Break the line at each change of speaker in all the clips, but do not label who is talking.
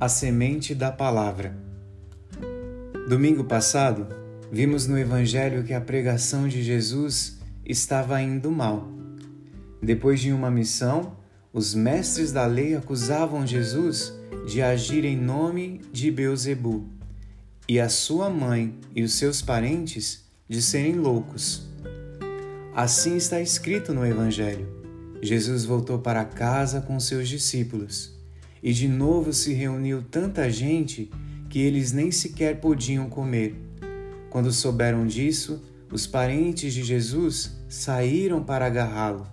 A semente da palavra. Domingo passado, vimos no Evangelho que a pregação de Jesus estava indo mal. Depois de uma missão, os mestres da lei acusavam Jesus de agir em nome de Beuzebu e a sua mãe e os seus parentes de serem loucos. Assim está escrito no Evangelho. Jesus voltou para casa com seus discípulos e de novo se reuniu tanta gente que eles nem sequer podiam comer. Quando souberam disso, os parentes de Jesus saíram para agarrá-lo,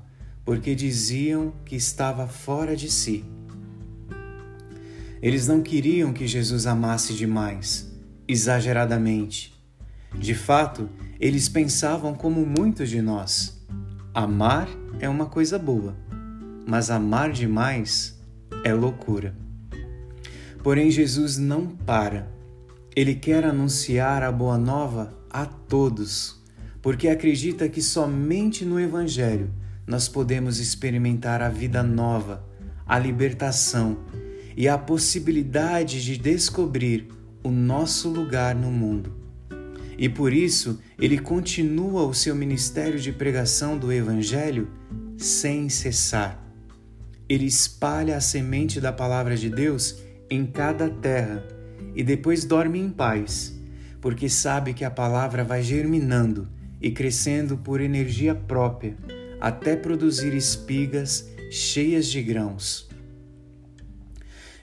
porque diziam que estava fora de si. Eles não queriam que Jesus amasse demais, exageradamente. De fato, eles pensavam como muitos de nós: amar é uma coisa boa, mas amar demais é loucura. Porém, Jesus não para. Ele quer anunciar a boa nova a todos, porque acredita que somente no Evangelho nós podemos experimentar a vida nova, a libertação e a possibilidade de descobrir o nosso lugar no mundo. E por isso ele continua o seu ministério de pregação do Evangelho sem cessar. Ele espalha a semente da palavra de Deus em cada terra e depois dorme em paz, porque sabe que a palavra vai germinando e crescendo por energia própria até produzir espigas cheias de grãos.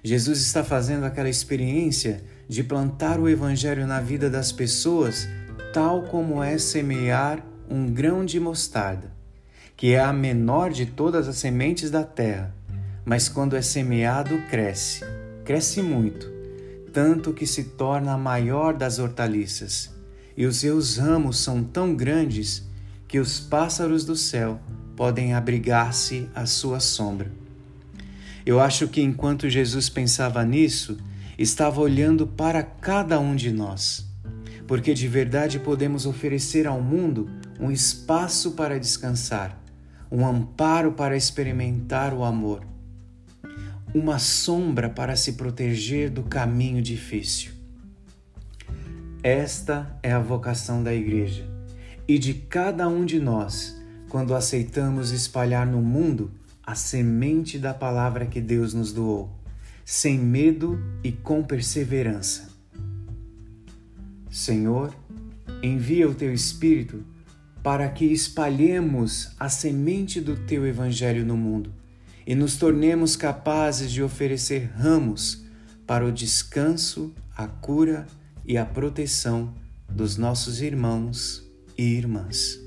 Jesus está fazendo aquela experiência de plantar o Evangelho na vida das pessoas, tal como é semear um grão de mostarda, que é a menor de todas as sementes da terra, mas quando é semeado, cresce, cresce muito, tanto que se torna a maior das hortaliças, e os seus ramos são tão grandes que os pássaros do céu podem abrigar-se à sua sombra. Eu acho que enquanto Jesus pensava nisso, estava olhando para cada um de nós, porque de verdade podemos oferecer ao mundo um espaço para descansar, um amparo para experimentar o amor, uma sombra para se proteger do caminho difícil. Esta é a vocação da Igreja e de cada um de nós quando aceitamos espalhar no mundo a semente da palavra que Deus nos doou, sem medo e com perseverança. Senhor, envia o teu Espírito para que espalhemos a semente do teu Evangelho no mundo e nos tornemos capazes de oferecer ramos para o descanso, a cura e a proteção dos nossos irmãos e irmãs.